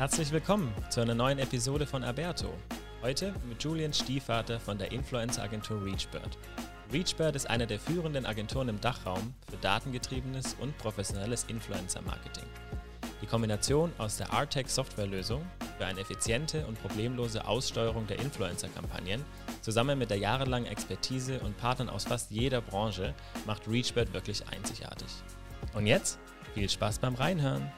Herzlich willkommen zu einer neuen Episode von Alberto. Heute mit Julian Stiefvater von der Influencer-Agentur ReachBird. ReachBird ist eine der führenden Agenturen im Dachraum für datengetriebenes und professionelles Influencer-Marketing. Die Kombination aus der RTEC Softwarelösung für eine effiziente und problemlose Aussteuerung der Influencer-Kampagnen zusammen mit der jahrelangen Expertise und Partnern aus fast jeder Branche macht ReachBird wirklich einzigartig. Und jetzt viel Spaß beim Reinhören!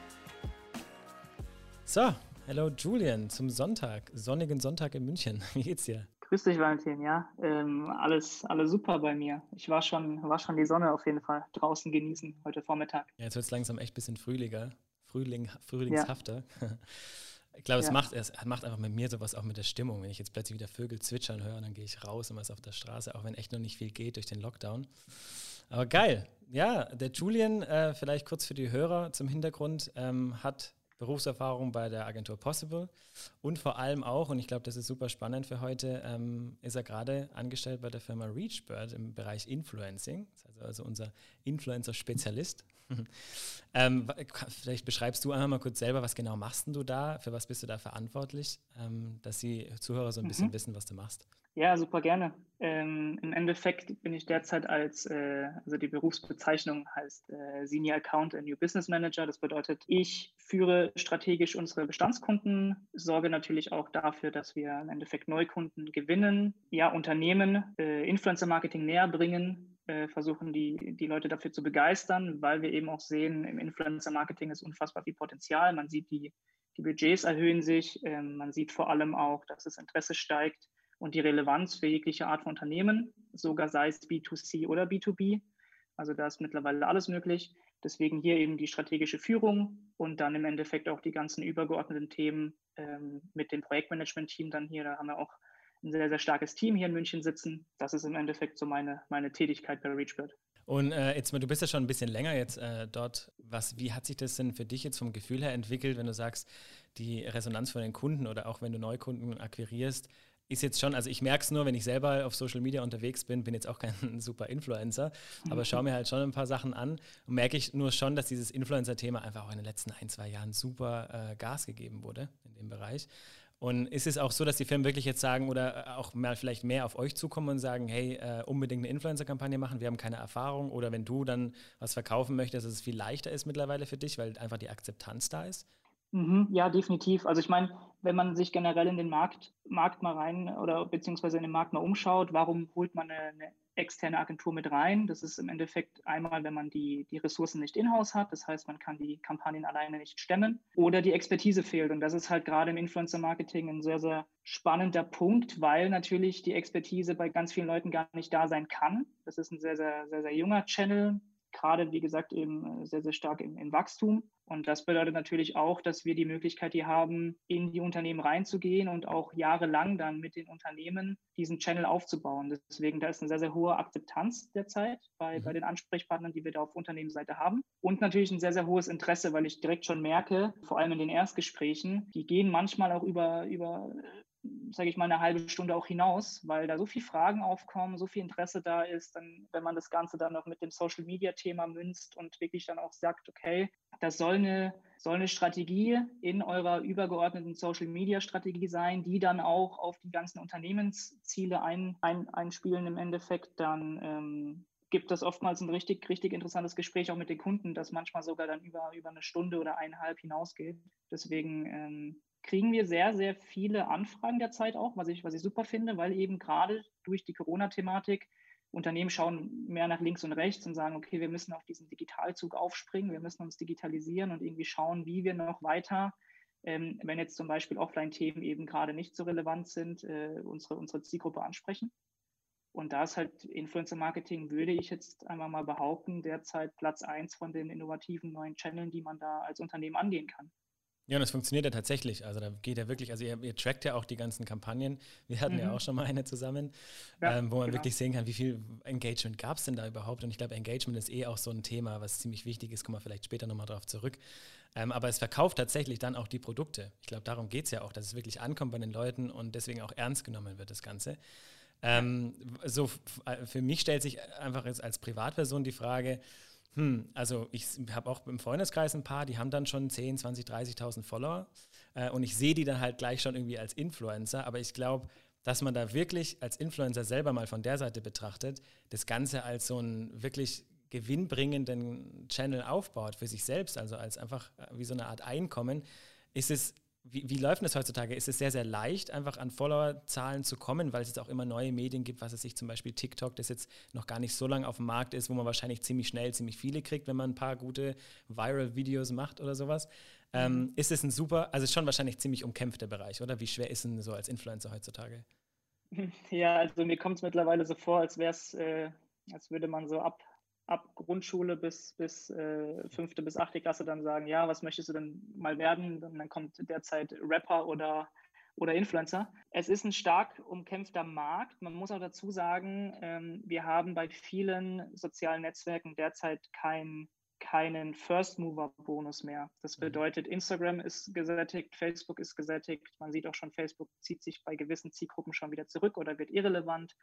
So, hello Julian zum Sonntag, sonnigen Sonntag in München. Wie geht's dir? Grüß dich, Valentin, ja. Ähm, alles, alles super bei mir. Ich war schon, war schon die Sonne auf jeden Fall draußen genießen heute Vormittag. Ja, jetzt wird es langsam echt ein bisschen frühlinger, Frühling, frühlingshafter. Ja. Ich glaube, es, ja. macht, es macht einfach mit mir sowas auch mit der Stimmung. Wenn ich jetzt plötzlich wieder Vögel zwitschern höre, dann gehe ich raus und was auf der Straße, auch wenn echt noch nicht viel geht durch den Lockdown. Aber geil. Ja, der Julian, äh, vielleicht kurz für die Hörer zum Hintergrund, ähm, hat Berufserfahrung bei der Agentur Possible und vor allem auch, und ich glaube, das ist super spannend für heute, ähm, ist er gerade angestellt bei der Firma ReachBird im Bereich Influencing, also, also unser Influencer-Spezialist. ähm, vielleicht beschreibst du einmal mal kurz selber, was genau machst du da, für was bist du da verantwortlich, ähm, dass die Zuhörer so ein bisschen mhm. wissen, was du machst. Ja, super gerne. Ähm, Im Endeffekt bin ich derzeit als, äh, also die Berufsbezeichnung heißt äh, Senior Account and New Business Manager. Das bedeutet, ich führe strategisch unsere Bestandskunden, sorge natürlich auch dafür, dass wir im Endeffekt Neukunden gewinnen, ja, Unternehmen äh, Influencer Marketing näher bringen, äh, versuchen die, die Leute dafür zu begeistern, weil wir eben auch sehen, im Influencer Marketing ist unfassbar viel Potenzial. Man sieht, die, die Budgets erhöhen sich, ähm, man sieht vor allem auch, dass das Interesse steigt und die Relevanz für jegliche Art von Unternehmen, sogar sei es B2C oder B2B. Also da ist mittlerweile alles möglich. Deswegen hier eben die strategische Führung und dann im Endeffekt auch die ganzen übergeordneten Themen ähm, mit dem Projektmanagement-Team dann hier. Da haben wir auch ein sehr, sehr starkes Team hier in München sitzen. Das ist im Endeffekt so meine, meine Tätigkeit bei ReachBird. Und äh, jetzt, du bist ja schon ein bisschen länger jetzt äh, dort. Was, wie hat sich das denn für dich jetzt vom Gefühl her entwickelt, wenn du sagst, die Resonanz von den Kunden oder auch wenn du Neukunden akquirierst, ist jetzt schon, also ich merke es nur, wenn ich selber auf Social Media unterwegs bin, bin jetzt auch kein super Influencer, aber schaue mir halt schon ein paar Sachen an und merke ich nur schon, dass dieses Influencer-Thema einfach auch in den letzten ein, zwei Jahren super äh, Gas gegeben wurde in dem Bereich. Und ist es auch so, dass die Firmen wirklich jetzt sagen oder äh, auch mal vielleicht mehr auf euch zukommen und sagen, hey, äh, unbedingt eine Influencer-Kampagne machen, wir haben keine Erfahrung oder wenn du dann was verkaufen möchtest, dass es viel leichter ist mittlerweile für dich, weil einfach die Akzeptanz da ist? Mhm, ja, definitiv. Also ich meine, wenn man sich generell in den Markt, Markt mal rein oder beziehungsweise in den Markt mal umschaut, warum holt man eine, eine externe Agentur mit rein? Das ist im Endeffekt einmal, wenn man die, die Ressourcen nicht in-house hat, das heißt, man kann die Kampagnen alleine nicht stemmen oder die Expertise fehlt. Und das ist halt gerade im Influencer-Marketing ein sehr, sehr spannender Punkt, weil natürlich die Expertise bei ganz vielen Leuten gar nicht da sein kann. Das ist ein sehr, sehr, sehr, sehr junger Channel gerade, wie gesagt, eben äh, sehr, sehr stark im, im, Wachstum. Und das bedeutet natürlich auch, dass wir die Möglichkeit hier haben, in die Unternehmen reinzugehen und auch jahrelang dann mit den Unternehmen diesen Channel aufzubauen. Deswegen, da ist eine sehr, sehr hohe Akzeptanz derzeit bei, mhm. bei den Ansprechpartnern, die wir da auf Unternehmensseite haben. Und natürlich ein sehr, sehr hohes Interesse, weil ich direkt schon merke, vor allem in den Erstgesprächen, die gehen manchmal auch über, über sage ich mal, eine halbe Stunde auch hinaus, weil da so viele Fragen aufkommen, so viel Interesse da ist, dann, wenn man das Ganze dann noch mit dem Social Media Thema münzt und wirklich dann auch sagt, okay, das soll eine, soll eine Strategie in eurer übergeordneten Social Media Strategie sein, die dann auch auf die ganzen Unternehmensziele ein, ein, einspielen im Endeffekt, dann ähm, gibt es oftmals ein richtig, richtig interessantes Gespräch auch mit den Kunden, das manchmal sogar dann über, über eine Stunde oder eineinhalb hinausgeht. Deswegen ähm, kriegen wir sehr, sehr viele Anfragen derzeit auch, was ich, was ich super finde, weil eben gerade durch die Corona-Thematik Unternehmen schauen mehr nach links und rechts und sagen, okay, wir müssen auf diesen Digitalzug aufspringen, wir müssen uns digitalisieren und irgendwie schauen, wie wir noch weiter, ähm, wenn jetzt zum Beispiel Offline-Themen eben gerade nicht so relevant sind, äh, unsere, unsere Zielgruppe ansprechen. Und da ist halt Influencer-Marketing, würde ich jetzt einmal mal behaupten, derzeit Platz eins von den innovativen neuen Channeln, die man da als Unternehmen angehen kann. Ja, und das funktioniert ja tatsächlich. Also da geht ja wirklich, also ihr, ihr trackt ja auch die ganzen Kampagnen. Wir hatten mhm. ja auch schon mal eine zusammen, ja, ähm, wo man genau. wirklich sehen kann, wie viel Engagement gab es denn da überhaupt. Und ich glaube, Engagement ist eh auch so ein Thema, was ziemlich wichtig ist. Kommen wir vielleicht später nochmal drauf zurück. Ähm, aber es verkauft tatsächlich dann auch die Produkte. Ich glaube, darum geht es ja auch, dass es wirklich ankommt bei den Leuten und deswegen auch ernst genommen wird, das Ganze. Ähm, so äh, für mich stellt sich einfach jetzt als Privatperson die Frage, hm, also ich habe auch im Freundeskreis ein paar, die haben dann schon 10, 20, 30.000 Follower. äh, und ich sehe die dann halt gleich schon irgendwie als Influencer, aber ich glaube, dass man da wirklich als Influencer selber mal von der Seite betrachtet, das Ganze als so einen wirklich gewinnbringenden Channel aufbaut für sich selbst, also als einfach äh, wie so eine Art Einkommen, ist es wie, wie läuft das heutzutage? Ist es sehr, sehr leicht, einfach an Followerzahlen zu kommen, weil es jetzt auch immer neue Medien gibt, was es sich zum Beispiel TikTok, das jetzt noch gar nicht so lange auf dem Markt ist, wo man wahrscheinlich ziemlich schnell ziemlich viele kriegt, wenn man ein paar gute Viral-Videos macht oder sowas. Ähm, mhm. ist es ein super, also schon wahrscheinlich ziemlich umkämpfter Bereich, oder? Wie schwer ist denn so als Influencer heutzutage? Ja, also mir kommt es mittlerweile so vor, als wäre es, äh, als würde man so ab ab Grundschule bis, bis äh, fünfte bis achte Klasse dann sagen, ja, was möchtest du denn mal werden? Und dann kommt derzeit Rapper oder, oder Influencer. Es ist ein stark umkämpfter Markt. Man muss auch dazu sagen, ähm, wir haben bei vielen sozialen Netzwerken derzeit kein, keinen First Mover Bonus mehr. Das mhm. bedeutet, Instagram ist gesättigt, Facebook ist gesättigt. Man sieht auch schon, Facebook zieht sich bei gewissen Zielgruppen schon wieder zurück oder wird irrelevant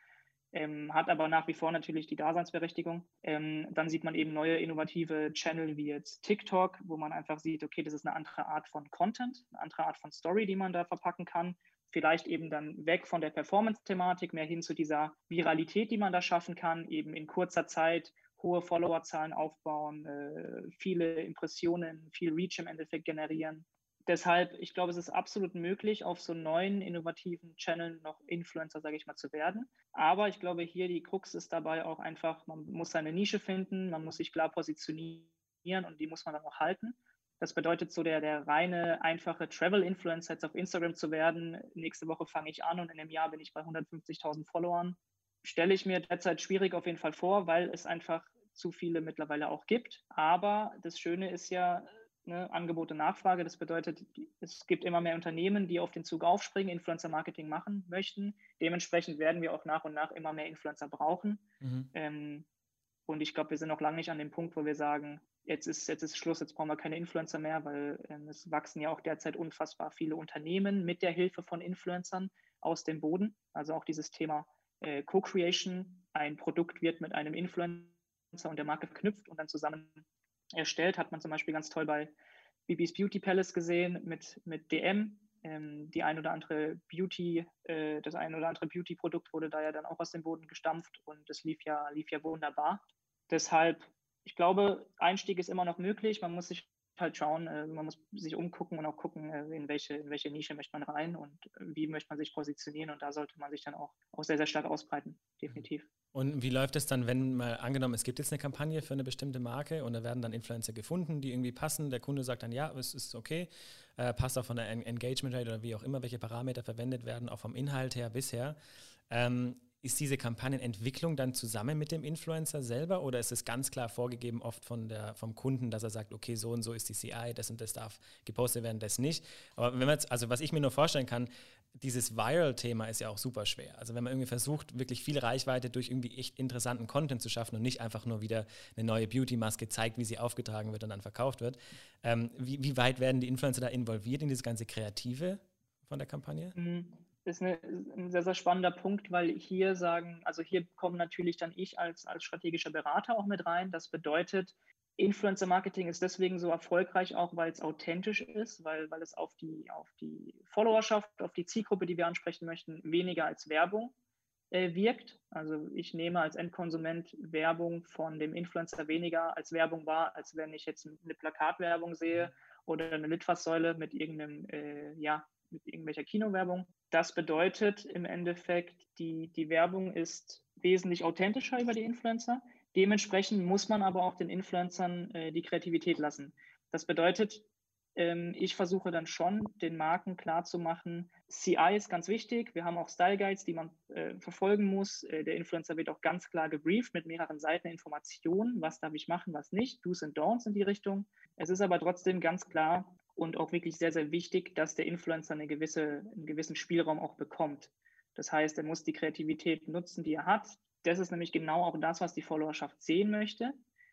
ähm, hat aber nach wie vor natürlich die Daseinsberechtigung. Ähm, dann sieht man eben neue innovative Channel wie jetzt TikTok, wo man einfach sieht, okay, das ist eine andere Art von Content, eine andere Art von Story, die man da verpacken kann. Vielleicht eben dann weg von der Performance-Thematik, mehr hin zu dieser Viralität, die man da schaffen kann, eben in kurzer Zeit hohe Followerzahlen aufbauen, äh, viele Impressionen, viel Reach im Endeffekt generieren deshalb, ich glaube, es ist absolut möglich, auf so neuen, innovativen Channeln noch Influencer, sage ich mal, zu werden. Aber ich glaube, hier die Krux ist dabei auch einfach, man muss seine Nische finden, man muss sich klar positionieren und die muss man dann auch halten. Das bedeutet, so der, der reine, einfache Travel-Influencer jetzt auf Instagram zu werden. Nächste Woche fange ich an und in einem Jahr bin ich bei 150.000 Followern. Stelle ich mir derzeit schwierig auf jeden Fall vor, weil es einfach zu viele mittlerweile auch gibt. Aber das Schöne ist ja, ne, Angebot und Nachfrage. Das bedeutet, es gibt immer mehr Unternehmen, die auf den Zug aufspringen, Influencer-Marketing machen möchten. Dementsprechend werden wir auch nach und nach immer mehr Influencer brauchen. Mhm. Ähm, und ich glaube, wir sind noch lange nicht an dem Punkt, wo wir sagen, jetzt ist, jetzt ist Schluss, jetzt brauchen wir keine Influencer mehr, weil ähm, es wachsen ja auch derzeit unfassbar viele Unternehmen mit der Hilfe von Influencern aus dem Boden. Also auch dieses Thema äh, Co-Creation. Ein Produkt wird mit einem Influencer und der Marke verknüpft und dann zusammen erstellt. Hat man zum Beispiel ganz toll bei Bibis Beauty Palace gesehen mit, mit DM. Ähm, die ein oder andere Beauty, äh, das ein oder andere Beauty-Produkt wurde da ja dann auch aus dem Boden gestampft und das lief ja, lief ja wunderbar. Deshalb, ich glaube, Einstieg ist immer noch möglich. Man muss sich halt schauen, äh, man muss sich umgucken und auch gucken, äh, in, welche, in welche Nische möchte man rein und äh, wie möchte man sich positionieren. Und da sollte man sich dann auch, auch sehr, sehr stark ausbreiten, definitiv. Und wie läuft es dann, wenn mal angenommen, es gibt jetzt eine Kampagne für eine bestimmte Marke und da werden dann Influencer gefunden, die irgendwie passen. Der Kunde sagt dann, ja, es ist okay, äh, passt auch von der Engagement Rate oder wie auch immer, welche Parameter verwendet werden, auch vom Inhalt her bisher. Ähm, ist diese Kampagnenentwicklung dann zusammen mit dem Influencer selber oder ist es ganz klar vorgegeben oft von der, vom Kunden, dass er sagt, okay, so und so ist die CI, das und das darf gepostet werden, das nicht. Aber wenn man jetzt, also was ich mir nur vorstellen kann, dieses Viral-Thema ist ja auch super schwer. Also wenn man irgendwie versucht, wirklich viel Reichweite durch irgendwie echt interessanten Content zu schaffen und nicht einfach nur wieder eine neue Beauty-Maske zeigt, wie sie aufgetragen wird und dann verkauft wird. Ähm, wie, wie weit werden die Influencer da involviert in dieses ganze Kreative von der Kampagne? Mhm ist eine, ein sehr, sehr spannender Punkt, weil hier sagen, also hier kommen natürlich dann ich als, als strategischer Berater auch mit rein. Das bedeutet, Influencer Marketing ist deswegen so erfolgreich, auch weil es authentisch ist, weil, weil es auf die, auf die Followerschaft, auf die Zielgruppe, die wir ansprechen möchten, weniger als Werbung äh, wirkt. Also ich nehme als Endkonsument Werbung von dem Influencer weniger als Werbung wahr, als wenn ich jetzt eine Plakatwerbung sehe oder eine Litfaßsäule mit irgendeinem, äh, ja, mit irgendwelcher Kinowerbung. Das bedeutet im Endeffekt, die, die Werbung ist wesentlich authentischer über die Influencer. Dementsprechend muss man aber auch den Influencern äh, die Kreativität lassen. Das bedeutet, ähm, ich versuche dann schon, den Marken klarzumachen, CI ist ganz wichtig. Wir haben auch Style Guides, die man äh, verfolgen muss. Äh, der Influencer wird auch ganz klar gebrieft mit mehreren Seiten Informationen. Was darf ich machen, was nicht? Do's und Don'ts in die Richtung. Es ist aber trotzdem ganz klar, und auch wirklich sehr, sehr wichtig, dass der Influencer eine gewisse, einen gewissen Spielraum auch bekommt. Das heißt, er muss die Kreativität nutzen, die er hat. Das ist nämlich genau auch das, was die Followerschaft sehen möchte.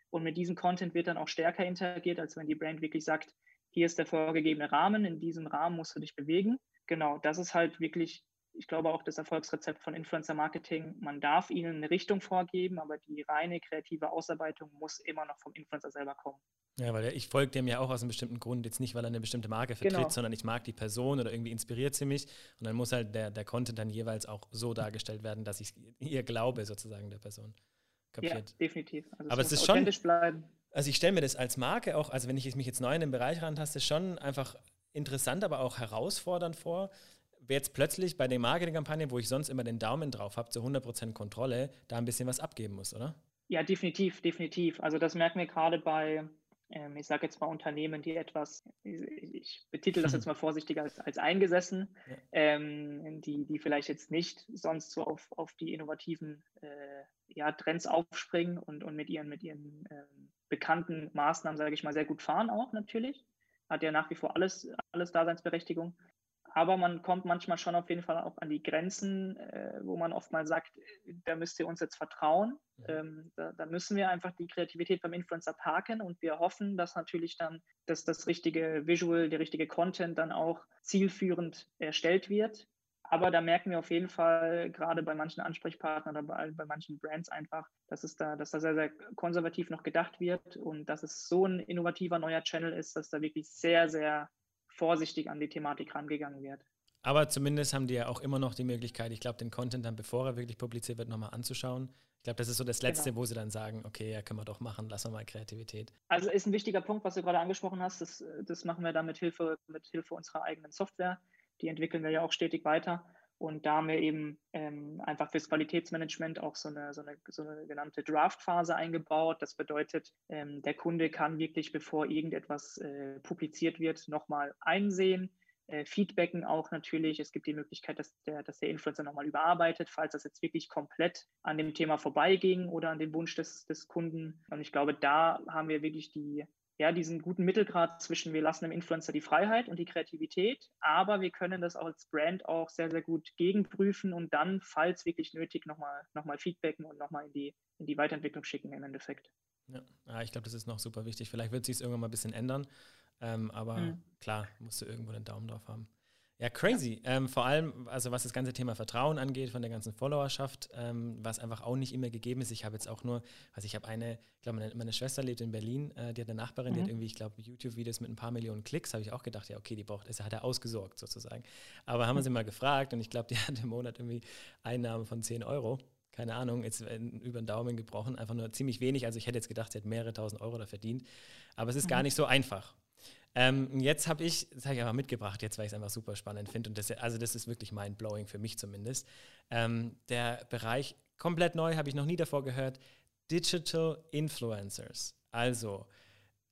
Und mit diesem Content wird dann auch stärker interagiert, als wenn die Brand wirklich sagt, hier ist der vorgegebene Rahmen, in diesem Rahmen musst du dich bewegen. Genau, das ist halt wirklich ich glaube auch das Erfolgsrezept von Influencer Marketing, man darf ihnen eine Richtung vorgeben, aber die reine kreative Ausarbeitung muss immer noch vom Influencer selber kommen. Ja, weil ich folge dem ja auch aus einem bestimmten Grund, jetzt nicht, weil er eine bestimmte Marke vertritt, genau. sondern ich mag die Person oder irgendwie inspiriert sie mich. Und dann muss halt der, der Content dann jeweils auch so dargestellt werden, dass ich ihr glaube, sozusagen, der Person. Kapiert? Ja, definitiv. Also Aber es, es ist schon. Bleiben. Also ich stelle mir das als Marke auch, also wenn ich mich jetzt neu in den Bereich rantaste, schon einfach interessant, aber auch herausfordernd vor, jetzt plötzlich bei der Marketingkampagne, wo ich sonst immer den Daumen drauf habe, zu 100% Kontrolle, da ein bisschen was abgeben muss, oder? Ja, definitiv, definitiv. Also das merken wir gerade bei, ähm, ich sage jetzt mal Unternehmen, die etwas, ich betitel das jetzt mal vorsichtig als, als eingesessen, ja. ähm, die, die vielleicht jetzt nicht sonst so auf, auf die innovativen äh, ja, Trends aufspringen und, und mit ihren, mit ihren ähm, bekannten Maßnahmen, sage ich mal, sehr gut fahren auch natürlich. Hat ja nach wie vor alles, alles Daseinsberechtigung. Aber man kommt manchmal schon auf jeden Fall auch an die Grenzen, äh, wo man oft mal sagt, da müsst ihr uns jetzt vertrauen. Ähm, da, da, müssen wir einfach die Kreativität beim Influencer parken und wir hoffen, dass natürlich dann dass das richtige Visual, der richtige Content dann auch zielführend erstellt wird. Aber da merken wir auf jeden Fall, gerade bei manchen Ansprechpartnern oder bei, bei manchen Brands einfach, dass es da, dass da sehr, sehr konservativ noch gedacht wird und dass es so ein innovativer neuer Channel ist, dass da wirklich sehr, sehr vorsichtig an die Thematik rangegangen wird. Aber zumindest haben die ja auch immer noch die Möglichkeit, ich glaube, den Content dann, bevor er wirklich publiziert wird, nochmal anzuschauen. Ich glaube, das ist so das Letzte, genau. wo sie dann sagen, okay, ja, können wir doch machen, lassen wir mal Kreativität. Also ist ein wichtiger Punkt, was du gerade angesprochen hast. Das, das machen wir dann mit Hilfe, mit Hilfe unserer eigenen Software. Die entwickeln wir ja auch stetig weiter. Und da haben wir eben ähm, einfach fürs Qualitätsmanagement auch so eine, so eine, so eine genannte Draft-Phase eingebaut. Das bedeutet, ähm, der Kunde kann wirklich, bevor irgendetwas äh, publiziert wird, nochmal einsehen, äh, feedbacken auch natürlich. Es gibt die Möglichkeit, dass der, dass der Influencer nochmal überarbeitet, falls das jetzt wirklich komplett an dem Thema vorbeiging oder an dem Wunsch des, des Kunden. Und ich glaube, da haben wir wirklich die, ja, diesen guten Mittelgrad zwischen, wir lassen dem Influencer die Freiheit und die Kreativität, aber wir können das als Brand auch sehr, sehr gut gegenprüfen und dann, falls wirklich nötig, nochmal noch mal feedbacken und nochmal in die, in die Weiterentwicklung schicken im Endeffekt. Ja, ja ich glaube, das ist noch super wichtig. Vielleicht wird sich es irgendwann mal ein bisschen ändern, ähm, aber mhm. klar, musst du irgendwo den Daumen drauf haben. Ja, crazy. Ja. Ähm, vor allem, also was das ganze Thema Vertrauen angeht von der ganzen Followerschaft, ähm, was einfach auch nicht immer gegeben ist. Ich habe jetzt auch nur, also ich habe eine, ich glaube, meine, meine, Schwester lebt in Berlin, äh, die hat eine Nachbarin, mhm. die hat mhm. irgendwie, ich glaube, YouTube-Videos mit ein paar Millionen Klicks, habe ich auch gedacht, ja, okay, die braucht, das hat er ausgesorgt sozusagen. Aber haben wir sie mal gefragt und ich glaube, die hat im Monat irgendwie Einnahmen von 10 Euro keine Ahnung, jetzt über den Daumen gebrochen, einfach nur ziemlich wenig. Also ich hätte jetzt gedacht, sie hat mehrere tausend Euro da verdient. Aber es ist mhm. gar nicht so einfach. Ähm, jetzt habe ich, das habe ich einfach mitgebracht, jetzt weil ich es einfach super spannend finde. Und das, also das ist wirklich mind-blowing für mich zumindest. Ähm, der Bereich komplett neu, habe ich noch nie davor gehört. Digital Influencers. Also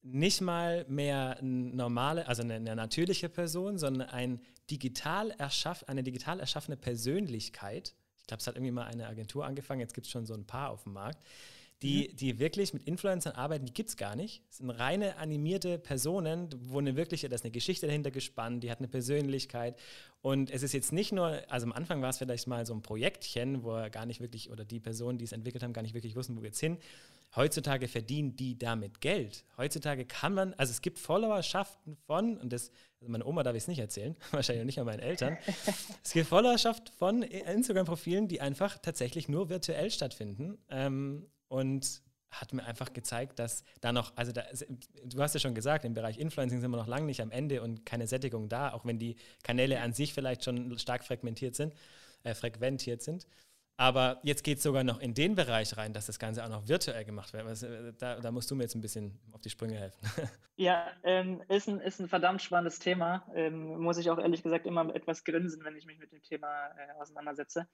nicht mal mehr normale, also eine, eine natürliche Person, sondern ein digital erschaff, eine digital erschaffene Persönlichkeit. Ich glaube, es hat irgendwie mal eine Agentur angefangen, jetzt gibt es schon so ein paar auf dem Markt die, mhm. die wirklich mit Influencern arbeiten, die gibt es gar nicht. Das sind reine animierte Personen, wo eine wirkliche, da ist eine Geschichte dahinter gespannt, die hat eine Persönlichkeit. Und es ist jetzt nicht nur, also am Anfang war es vielleicht mal so ein Projektchen, wo er gar nicht wirklich, oder die Personen, die es entwickelt haben, gar nicht wirklich wussten, wo geht's hin. Heutzutage verdienen die damit Geld. Heutzutage kann man, also es gibt Followerschaften von, und das, also meine Oma darf ich es nicht erzählen, wahrscheinlich nicht an meinen Eltern. es gibt Followerschaft von Instagram-Profilen, die einfach tatsächlich nur virtuell stattfinden. Ähm, und hat mir einfach gezeigt, dass da noch, also da, du hast ja schon gesagt, im Bereich Influencing sind wir noch lange nicht am Ende und keine Sättigung da, auch wenn die Kanäle an sich vielleicht schon stark fragmentiert sind, äh, frequentiert sind. Aber jetzt geht es sogar noch in den Bereich rein, dass das Ganze auch noch virtuell gemacht wird. Also, da, da, musst du mir jetzt ein bisschen auf die Sprünge helfen. Ja, ähm, ist, ein, ist ein verdammt spannendes Thema. Ähm, muss ich auch ehrlich gesagt immer etwas grinsen, wenn ich mich mit dem Thema äh, auseinandersetze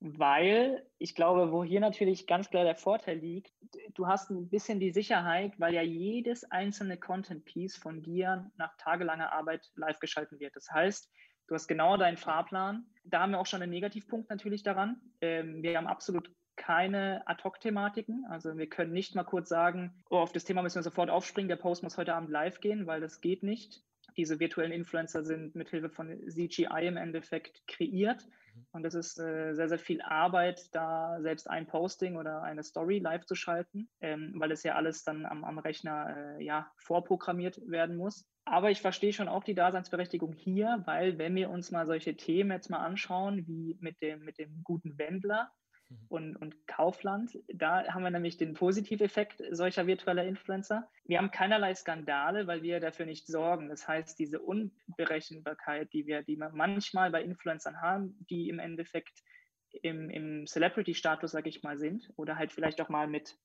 weil ich glaube, wo hier natürlich ganz klar der Vorteil liegt, du hast ein bisschen die Sicherheit, weil ja jedes einzelne Content-Piece von dir nach tagelanger Arbeit live geschalten wird. Das heißt, du hast genau deinen Fahrplan. Da haben wir auch schon einen Negativpunkt natürlich daran. Ähm, wir haben absolut keine Ad-Hoc-Thematiken. Also wir können nicht mal kurz sagen, oh, auf das Thema müssen wir sofort aufspringen, der Post muss heute Abend live gehen, weil das geht nicht. Diese virtuellen Influencer sind mithilfe von CGI im Endeffekt kreiert. Mhm. Und es ist äh, sehr, sehr viel Arbeit, da selbst ein Posting oder eine Story live zu schalten, ähm, weil es ja alles dann am, am Rechner äh, ja, vorprogrammiert werden muss. Aber ich verstehe schon auch die Daseinsberechtigung hier, weil wenn wir uns mal solche Themen jetzt mal anschauen, wie mit dem, mit dem guten Wendler. Und, und Kaufland. Da haben wir nämlich den Positiveffekt solcher virtueller Influencer. Wir haben keinerlei Skandale, weil wir dafür nicht sorgen. Das heißt, diese Unberechenbarkeit, die wir, die wir manchmal bei Influencern haben, die im Endeffekt im, im Celebrity-Status, sage ich mal, sind oder halt vielleicht auch mal mit,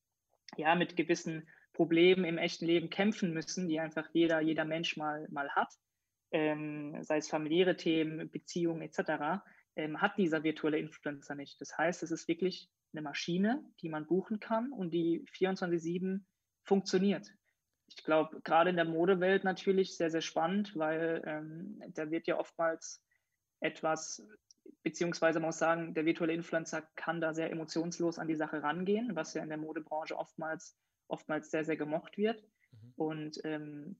ja, mit gewissen Problemen im echten Leben kämpfen müssen, die einfach jeder, jeder Mensch mal, mal hat, ähm, sei es familiäre Themen, Beziehungen etc ähm, hat dieser virtuelle Influencer nicht. Das heißt, es ist wirklich eine Maschine, die man buchen kann und die 24-7 funktioniert. Ich glaube, gerade in der Modewelt natürlich sehr, sehr spannend, weil ähm, da wird ja oftmals etwas, beziehungsweise man muss sagen, der virtuelle Influencer kann da sehr emotionslos an die Sache rangehen, was ja in der Modebranche oftmals, oftmals sehr, sehr gemocht wird. Mhm. Und ähm,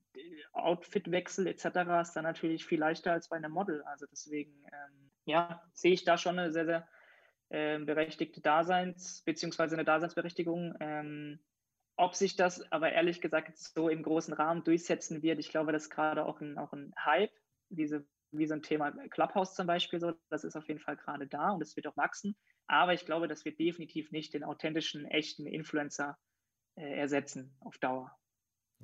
Outfitwechsel etc. ist dann natürlich viel leichter als bei einem Model. Also deswegen ähm, ja, sehe ich da schon eine sehr, sehr äh, berechtigte Daseins- bzw. eine Daseinsberechtigung. Ähm, ob sich das aber ehrlich gesagt so im großen Rahmen durchsetzen wird, ich glaube, das ist gerade auch ein, auch ein Hype, diese, wie so ein Thema Clubhouse zum Beispiel, so, das ist auf jeden Fall gerade da und es wird auch wachsen. Aber ich glaube, das wird definitiv nicht den authentischen, echten Influencer äh, ersetzen auf Dauer.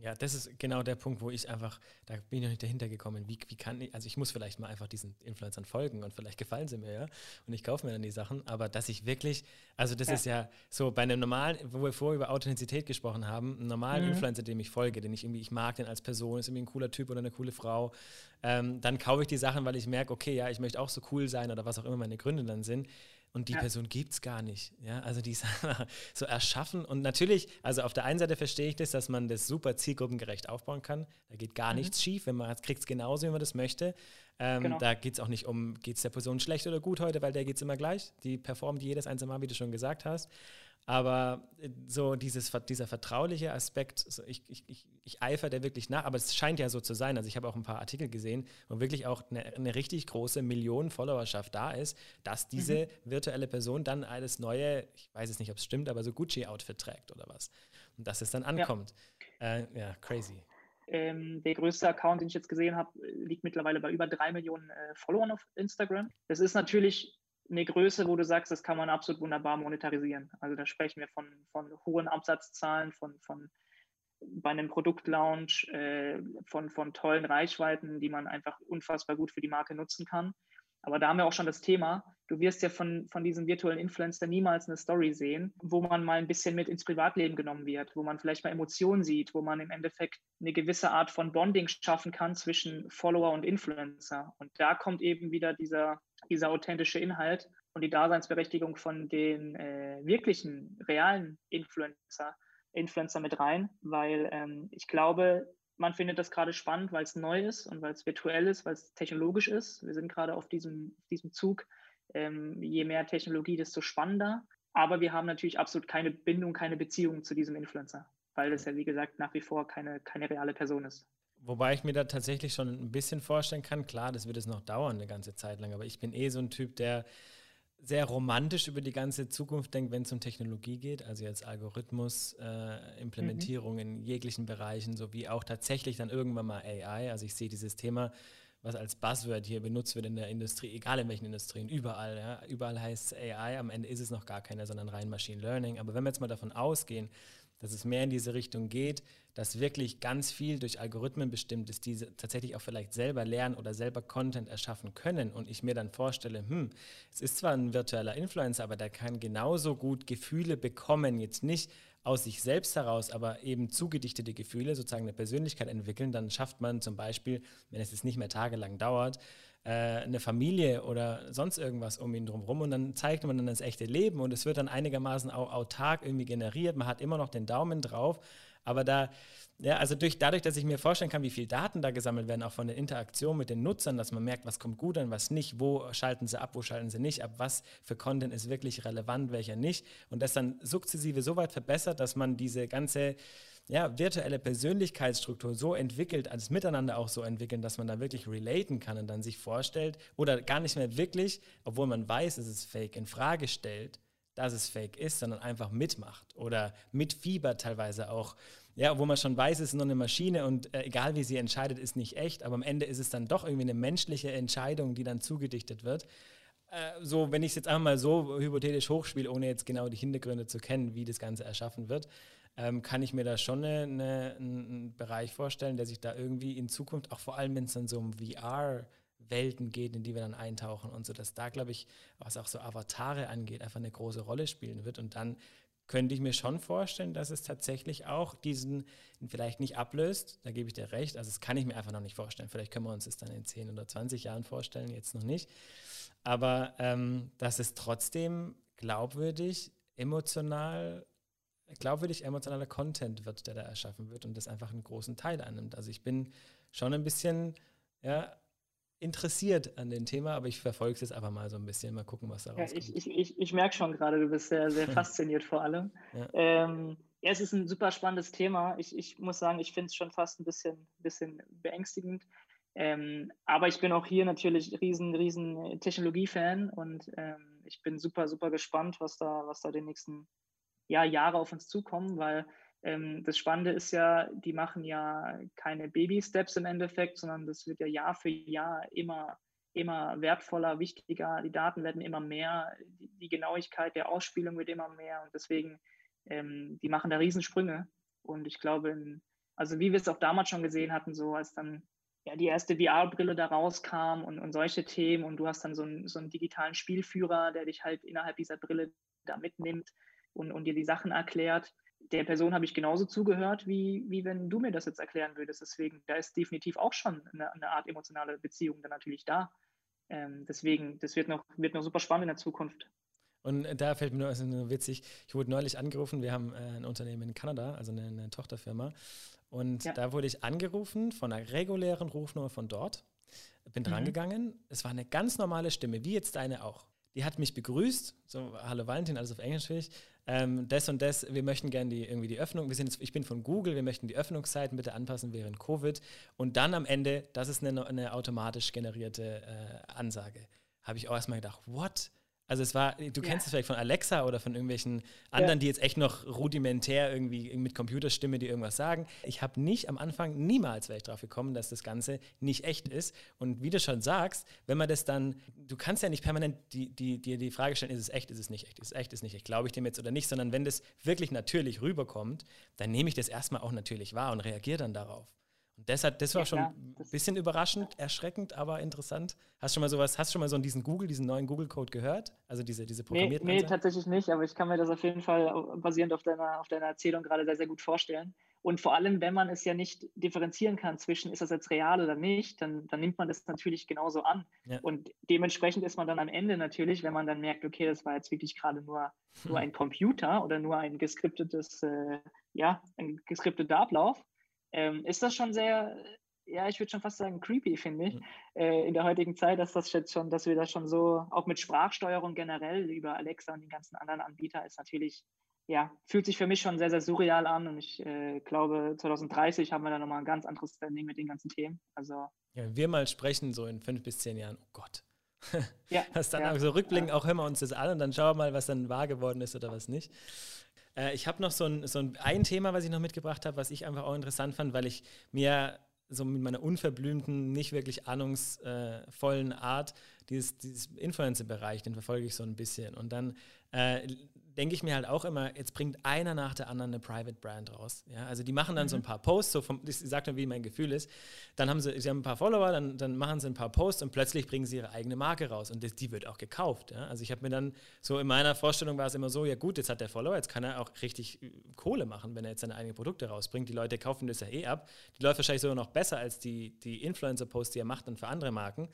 Ja, das ist genau der Punkt, wo ich einfach, da bin ich noch nicht dahinter gekommen, wie, wie kann ich, also ich muss vielleicht mal einfach diesen Influencern folgen und vielleicht gefallen sie mir ja und ich kaufe mir dann die Sachen, aber dass ich wirklich, also das ja. ist ja so bei einem normalen, wo wir vorher über Authentizität gesprochen haben, einen normalen mhm. Influencer, dem ich folge, den ich irgendwie, ich mag den als Person, ist irgendwie ein cooler Typ oder eine coole Frau, ähm, dann kaufe ich die Sachen, weil ich merke, okay, ja, ich möchte auch so cool sein oder was auch immer meine Gründe dann sind und die ja. Person gibt es gar nicht. Ja? Also die ist so erschaffen. Und natürlich, also auf der einen Seite verstehe ich das, dass man das super zielgruppengerecht aufbauen kann. Da geht gar mhm. nichts schief, wenn man kriegt es genauso, wie man das möchte. Ähm, genau. Da geht es auch nicht um, geht es der Person schlecht oder gut heute, weil der geht es immer gleich. Die performt jedes einzelne Mal, wie du schon gesagt hast. Aber äh, so dieses, dieser vertrauliche Aspekt, so ich, ich, ich, ich eifere der wirklich nach, aber es scheint ja so zu sein. Also ich habe auch ein paar Artikel gesehen, wo wirklich auch eine, eine richtig große Millionen-Followerschaft da ist, dass diese mhm. virtuelle Person dann alles neue, ich weiß es nicht, ob es stimmt, aber so Gucci-Outfit trägt oder was. Und dass es dann ankommt. Ja, äh, ja crazy. Ähm, der größte Account, den ich jetzt gesehen habe, liegt mittlerweile bei über drei Millionen äh, Followern auf Instagram. Das ist natürlich eine Größe, wo du sagst, das kann man absolut wunderbar monetarisieren. Also da sprechen wir von, von hohen Absatzzahlen, von, von bei einem Produktlaunch, äh, von, von tollen Reichweiten, die man einfach unfassbar gut für die Marke nutzen kann. Aber da haben wir auch schon das Thema, du wirst ja von, von diesem virtuellen Influencer niemals eine Story sehen, wo man mal ein bisschen mit ins Privatleben genommen wird, wo man vielleicht mal Emotionen sieht, wo man im Endeffekt eine gewisse Art von Bonding schaffen kann zwischen Follower und Influencer. Und da kommt eben wieder dieser, dieser authentische Inhalt und die Daseinsberechtigung von den äh, wirklichen, realen Influencer, Influencer mit rein, weil ähm, ich glaube, man findet das gerade spannend, weil es neu ist und weil es virtuell ist, weil es technologisch ist. Wir sind gerade auf diesem, diesem Zug. Ähm, je mehr Technologie, desto spannender. Aber wir haben natürlich absolut keine Bindung, keine Beziehung zu diesem Influencer, weil es ja, wie gesagt, nach wie vor keine, keine reale Person ist. Wobei ich mir da tatsächlich schon ein bisschen vorstellen kann, klar, das wird es noch dauern eine ganze Zeit lang, aber ich bin eh so ein Typ, der sehr romantisch über die ganze Zukunft denkt, wenn es um Technologie geht, also jetzt Algorithmus, äh, Implementierung mhm. in jeglichen Bereichen, sowie auch tatsächlich dann irgendwann mal AI. Also ich sehe dieses Thema, was als Buzzword hier benutzt wird in der Industrie, egal in welchen Industrien, überall. Ja, überall heißt es AI, am Ende ist es noch gar keiner, sondern rein Machine Learning. Aber wenn wir jetzt mal davon ausgehen, dass es mehr in diese Richtung geht, dass wirklich ganz viel durch Algorithmen bestimmt ist, die tatsächlich auch vielleicht selber lernen oder selber Content erschaffen können und ich mir dann vorstelle, hm, es ist zwar ein virtueller Influencer, aber der kann genauso gut Gefühle bekommen, jetzt nicht aus sich selbst heraus, aber eben zugedichtete Gefühle, sozusagen eine Persönlichkeit entwickeln, dann schafft man zum Beispiel, wenn es jetzt nicht mehr tagelang dauert, äh, eine Familie oder sonst irgendwas um ihn drumherum und dann zeigt man dann das echte Leben und es wird dann einigermaßen auch autark irgendwie generiert. Man hat immer noch den Daumen drauf, Aber da, ja, also durch, dadurch, dass ich mir vorstellen kann, wie viel Daten da gesammelt werden, auch von der Interaktion mit den Nutzern, dass man merkt, was kommt gut an, was nicht, wo schalten sie ab, wo schalten sie nicht ab, was für Content ist wirklich relevant, welcher nicht. Und das dann sukzessive so weit verbessert, dass man diese ganze ja, virtuelle Persönlichkeitsstruktur so entwickelt, als Miteinander auch so entwickeln, dass man da wirklich relaten kann und dann sich vorstellt oder gar nicht mehr wirklich, obwohl man weiß, es ist fake, in Frage stellt, dass es fake ist, sondern einfach mitmacht oder mitfiebert teilweise auch ja, wo man schon weiß, es ist nur eine Maschine und äh, egal wie sie entscheidet, ist nicht echt, aber am Ende ist es dann doch irgendwie eine menschliche Entscheidung, die dann zugedichtet wird. Äh, so, wenn ich es jetzt einfach mal so hypothetisch hochspiele, ohne jetzt genau die Hintergründe zu kennen, wie das Ganze erschaffen wird, ähm, kann ich mir da schon eine, eine, einen Bereich vorstellen, der sich da irgendwie in Zukunft, auch vor allem wenn es dann so um VR Welten geht, in die wir dann eintauchen und so, dass da, glaube ich, was auch so Avatare angeht, einfach eine große Rolle spielen wird und dann könnte ich mir schon vorstellen, dass es tatsächlich auch diesen vielleicht nicht ablöst. Da gebe ich dir recht. Also das kann ich mir einfach noch nicht vorstellen. Vielleicht können wir uns das dann in 10 oder 20 Jahren vorstellen, jetzt noch nicht. Aber ähm, dass es trotzdem glaubwürdig, emotional, glaubwürdig emotionaler Content wird, der da erschaffen wird und das einfach einen großen Teil annimmt. Also ich bin schon ein bisschen ja, interessiert an dem Thema, aber ich verfolge es jetzt einfach mal so ein bisschen, mal gucken, was da ja, rauskommt. Ich, ich, ich, merke schon gerade, du bist sehr, sehr fasziniert vor allem. Ja. Ähm, ja, es ist ein super spannendes Thema. Ich, ich muss sagen, ich finde es schon fast ein bisschen, bisschen beängstigend. Ähm, aber ich bin auch hier natürlich riesen, riesen Technologie-Fan und ähm, ich bin super, super gespannt, was da, was da die nächsten ja, Jahre auf uns zukommen, weil ähm, das Spannende ist ja, die machen ja keine Baby-Steps im Endeffekt, sondern das wird ja Jahr für Jahr immer, immer wertvoller, wichtiger. Die Daten werden immer mehr, die, Genauigkeit der Ausspielung wird immer mehr und deswegen, ähm, die machen da Riesensprünge. Und ich glaube, also wie wir es auch damals schon gesehen hatten, so als dann ja, die erste VR-Brille da rauskam und, und solche Themen und du hast dann so einen, so einen digitalen Spielführer, der dich halt innerhalb dieser Brille da mitnimmt und, und dir die Sachen erklärt der Person habe ich genauso zugehört, wie, wie wenn du mir das jetzt erklären würdest. Deswegen, da ist definitiv auch schon eine, eine Art emotionale Beziehung dann natürlich da. Ähm, deswegen, das wird noch, wird noch super spannend in der Zukunft. Und da fällt mir nur, also nur witzig, ich wurde neulich angerufen, wir haben äh, ein Unternehmen in Kanada, also eine, eine Tochterfirma. Und ja. da wurde ich angerufen von einer regulären Rufnummer von dort. Bin mhm. drangegangen. Es war eine ganz normale Stimme, wie jetzt deine auch. Die hat mich begrüßt, so, hallo Valentin, alles auf Englisch will ich ähm, das und das, wir möchten gerne die, irgendwie die Öffnung, wir sind jetzt, ich bin von Google, wir möchten die Öffnungszeiten bitte anpassen während Covid und dann am Ende, das ist eine, eine automatisch generierte äh, Ansage. Habe ich auch erstmal gedacht, what? Also es war, du kennst es vielleicht von Alexa oder von irgendwelchen anderen, ja. die jetzt echt noch rudimentär irgendwie mit Computerstimme die irgendwas sagen. Ich habe nicht am Anfang niemals wäre ich drauf gekommen, dass das Ganze nicht echt ist. Und wie du schon sagst, wenn man das dann, du kannst ja nicht permanent dir die, die, die Frage stellen, ist es echt, ist es nicht echt, ist es echt, ist es nicht echt, glaube ich dem jetzt oder nicht, sondern wenn das wirklich natürlich rüberkommt, dann nehme ich das erstmal auch natürlich wahr und reagiere dann darauf. Und deshalb, das war ja, schon ein bisschen überraschend, erschreckend, aber interessant. Hast du schon mal sowas, hast schon mal so diesen Google, diesen neuen Google-Code gehört? Also diese, diese programmierten Nee, nee tatsächlich nicht, aber ich kann mir das auf jeden Fall basierend auf deiner, auf deiner Erzählung gerade sehr, sehr gut vorstellen. Und vor allem, wenn man es ja nicht differenzieren kann zwischen, ist das jetzt real oder nicht, dann, dann nimmt man das natürlich genauso an. Ja. Und dementsprechend ist man dann am Ende natürlich, wenn man dann merkt, okay, das war jetzt wirklich gerade nur, nur ein Computer oder nur ein geskriptetes, äh, ja, ein geskripteter Ablauf, ähm, ist das schon sehr, ja, ich würde schon fast sagen, creepy, finde ich, mhm. äh, in der heutigen Zeit, dass das jetzt schon, dass wir das schon so, auch mit Sprachsteuerung generell über Alexa und die ganzen anderen Anbieter ist natürlich, ja, fühlt sich für mich schon sehr, sehr surreal an und ich äh, glaube, 2030 haben wir dann nochmal ein ganz anderes Standing mit den ganzen Themen. Also. Ja, wir mal sprechen, so in fünf bis zehn Jahren, oh Gott. ja, das dann ja, auch so rückblicken, ja. auch hören wir uns das an und dann schauen wir mal, was dann wahr geworden ist oder was nicht. Äh, ich habe noch so ein, so ein, ein Thema, was ich noch mitgebracht habe, was ich einfach auch interessant fand, weil ich mir so mit meiner unverblümten, nicht wirklich ahnungsvollen Art dieses, dieses Influencer-Bereich, den verfolge ich so ein bisschen. Und dann äh, denke ich mir halt auch immer, jetzt bringt einer nach der anderen eine Private Brand raus. Ja, also die machen dann mhm. so ein paar Posts, so vom, ich sage dann, wie mein Gefühl ist. Dann haben sie, sie haben ein paar Follower, dann, dann machen sie ein paar Posts und plötzlich bringen sie ihre eigene Marke raus und das, die wird auch gekauft. Ja? Also ich habe mir dann so in meiner Vorstellung war es immer so, ja gut, jetzt hat der Follower, jetzt kann er auch richtig äh, Kohle machen, wenn er jetzt seine eigenen Produkte rausbringt. Die Leute kaufen das ja eh ab. Die läuft wahrscheinlich sogar noch besser als die, die Influencer-Posts, die er macht dann für andere Marken.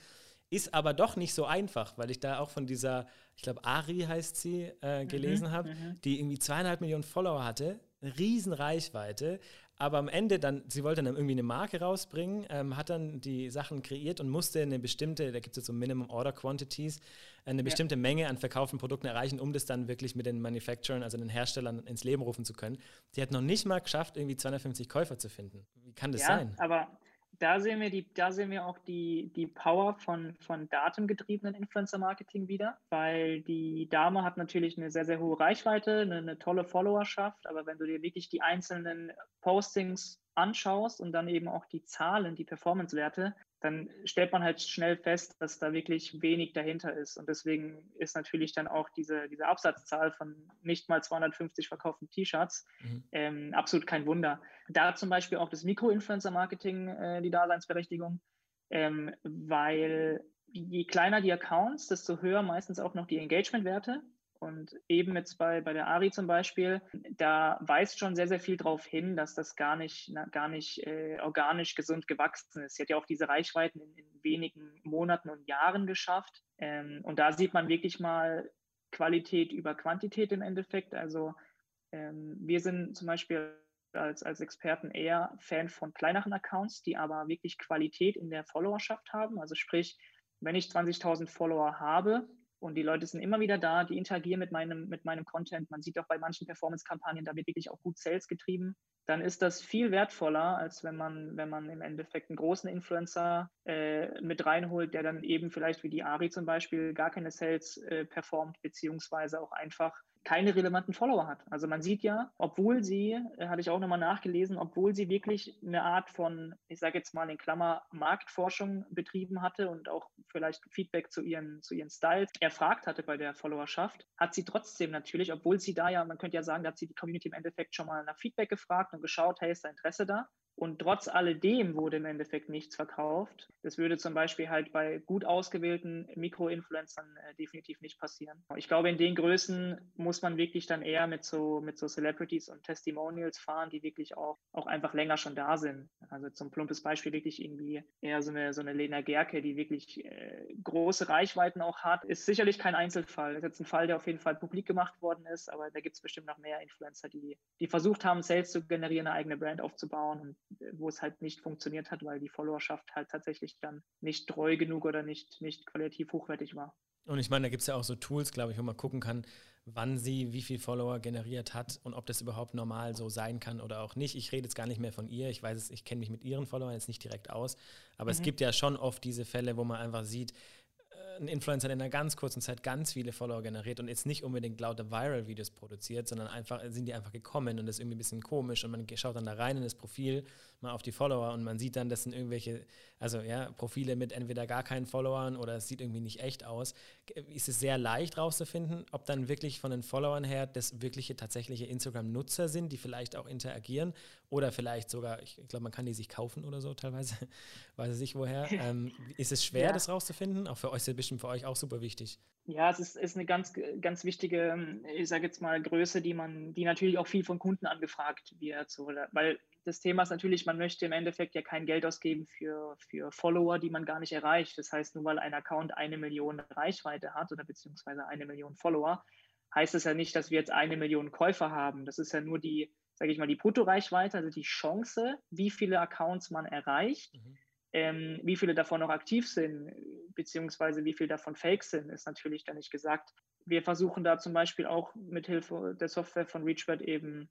Ist aber doch nicht so einfach, weil ich da auch von dieser, ich glaube, Ari heißt sie, äh, mhm, gelesen mhm, habe, die irgendwie zweieinhalb Millionen Follower hatte, eine riesen Reichweite, aber am Ende dann, sie wollte dann irgendwie eine Marke rausbringen, ähm, hat dann die Sachen kreiert und musste eine bestimmte, da gibt es jetzt so Minimum Order Quantities, eine ja. bestimmte Menge an verkauften Produkten erreichen, um das dann wirklich mit den Manufacturern, also den Herstellern ins Leben rufen zu können. Die hat noch nicht mal geschafft, irgendwie 250 Käufer zu finden. Wie kann das ja, sein? aber da sehen wir, die, da sehen wir auch die, die Power von, von datengetriebenen Influencer-Marketing wieder, weil die Dame hat natürlich eine sehr, sehr hohe Reichweite, eine, eine tolle Followerschaft, aber wenn du dir wirklich die einzelnen Postings anschaust und dann eben auch die Zahlen, die Performance-Werte, dann stellt man halt schnell fest, dass da wirklich wenig dahinter ist. Und deswegen ist natürlich dann auch diese, diese Absatzzahl von nicht mal 250 verkauften T-Shirts mhm. ähm, absolut kein Wunder. Da zum Beispiel auch das Mikro-Influencer-Marketing äh, die Daseinsberechtigung, ähm, weil je kleiner die Accounts, desto höher meistens auch noch die Engagement-Werte. Und eben jetzt bei, bei der Ari zum Beispiel, da weist schon sehr, sehr viel darauf hin, dass das gar nicht, na, gar nicht äh, organisch gesund gewachsen ist. Sie hat ja auch diese Reichweiten in, in wenigen Monaten und Jahren geschafft. Ähm, und da sieht man wirklich mal Qualität über Quantität im Endeffekt. Also ähm, wir sind zum Beispiel als, als Experten eher Fan von kleineren Accounts, die aber wirklich Qualität in der Followerschaft haben. Also sprich, wenn ich 20.000 Follower habe, und die Leute sind immer wieder da, die interagieren mit meinem, mit meinem Content. Man sieht auch bei manchen Performance-Kampagnen, da wird wirklich auch gut Sales getrieben. Dann ist das viel wertvoller, als wenn man, wenn man im Endeffekt einen großen Influencer äh, mit reinholt, der dann eben vielleicht wie die Ari zum Beispiel gar keine Sales äh, performt, beziehungsweise auch einfach keine relevanten Follower hat. Also man sieht ja, obwohl sie, äh, hatte ich auch nochmal nachgelesen, obwohl sie wirklich eine Art von, ich sage jetzt mal in Klammer, Marktforschung betrieben hatte und auch vielleicht Feedback zu ihren, zu ihren Styles erfragt hatte bei der Followerschaft, hat sie trotzdem natürlich, obwohl sie da ja, man könnte ja sagen, da hat sie die Community im Endeffekt schon mal nach Feedback gefragt und geschaut, hey, ist da Interesse da? Und trotz alledem wurde im Endeffekt nichts verkauft. Das würde zum Beispiel halt bei gut ausgewählten Mikroinfluencern äh, definitiv nicht passieren. Ich glaube, in den Größen muss man wirklich dann eher mit so, mit so Celebrities und Testimonials fahren, die wirklich auch, auch einfach länger schon da sind. Also zum plumpes Beispiel wirklich irgendwie eher so eine, so eine Lena Gerke, die wirklich äh, große Reichweiten auch hat. Ist sicherlich kein Einzelfall. Ist jetzt ein Fall, der auf jeden Fall publik gemacht worden ist, aber da gibt es bestimmt noch mehr Influencer, die, die versucht haben, Sales zu generieren, eine eigene Brand aufzubauen und wo es halt nicht funktioniert hat, weil die Followerschaft halt tatsächlich dann nicht treu genug oder nicht, nicht qualitativ hochwertig war. Und ich meine, da gibt es ja auch so Tools, glaube ich, wo man gucken kann, wann sie wie viel Follower generiert hat und ob das überhaupt normal so sein kann oder auch nicht. Ich rede jetzt gar nicht mehr von ihr. Ich weiß es, ich kenne mich mit ihren Followern jetzt nicht direkt aus. Aber mhm. es gibt ja schon oft diese Fälle, wo man einfach sieht, ein Influencer, der in einer ganz kurzen Zeit ganz viele Follower generiert und jetzt nicht unbedingt lauter Viral-Videos produziert, sondern einfach sind die einfach gekommen und das ist irgendwie ein bisschen komisch und man schaut dann da rein in das Profil, mal auf die Follower und man sieht dann, das sind irgendwelche, also ja, Profile mit entweder gar keinen Followern oder es sieht irgendwie nicht echt aus. Ist es sehr leicht rauszufinden, ob dann wirklich von den Followern her das wirkliche, tatsächliche Instagram-Nutzer sind, die vielleicht auch interagieren oder vielleicht sogar, ich glaube, man kann die sich kaufen oder so teilweise, weiß ich nicht woher. Ähm, ist es schwer, ja. das rauszufinden? Auch für euch es bestimmt für euch auch super wichtig. Ja, es ist, ist eine ganz, ganz wichtige, ich sage jetzt mal, Größe, die man, die natürlich auch viel von Kunden angefragt wird. So, weil das Thema ist natürlich, man möchte im Endeffekt ja kein Geld ausgeben für, für Follower, die man gar nicht erreicht. Das heißt, nur weil ein Account eine Million Reichweite hat oder beziehungsweise eine Million Follower, heißt das ja nicht, dass wir jetzt eine Million Käufer haben. Das ist ja nur die, sage ich mal, die Bruttoreichweite, also die Chance, wie viele Accounts man erreicht. Mhm. Ähm, wie viele davon noch aktiv sind, beziehungsweise wie viele davon fake sind, ist natürlich da nicht gesagt. Wir versuchen da zum Beispiel auch mit Hilfe der Software von ReachBird eben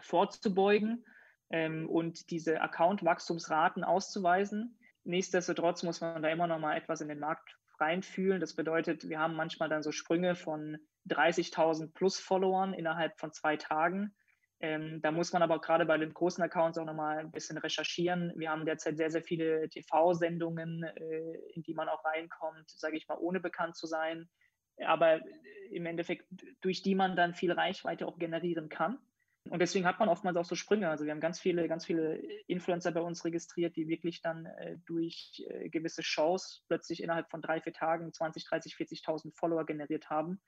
vorzubeugen ähm, und diese Account-Wachstumsraten auszuweisen. Nichtsdestotrotz muss man da immer noch mal etwas in den Markt reinfühlen. Das bedeutet, wir haben manchmal dann so Sprünge von 30.000 plus Followern innerhalb von zwei Tagen. Ähm, da muss man aber gerade bei den großen Accounts auch nochmal ein bisschen recherchieren. Wir haben derzeit sehr, sehr viele TV-Sendungen, äh, in die man auch reinkommt, sage ich mal, ohne bekannt zu sein. Aber im Endeffekt, durch die man dann viel Reichweite auch generieren kann. Und deswegen hat man oftmals auch so Sprünge. Also wir haben ganz viele, ganz viele Influencer bei uns registriert, die wirklich dann äh, durch äh, gewisse Shows plötzlich innerhalb von drei, vier Tagen 20, 30, 40.000 Follower generiert haben.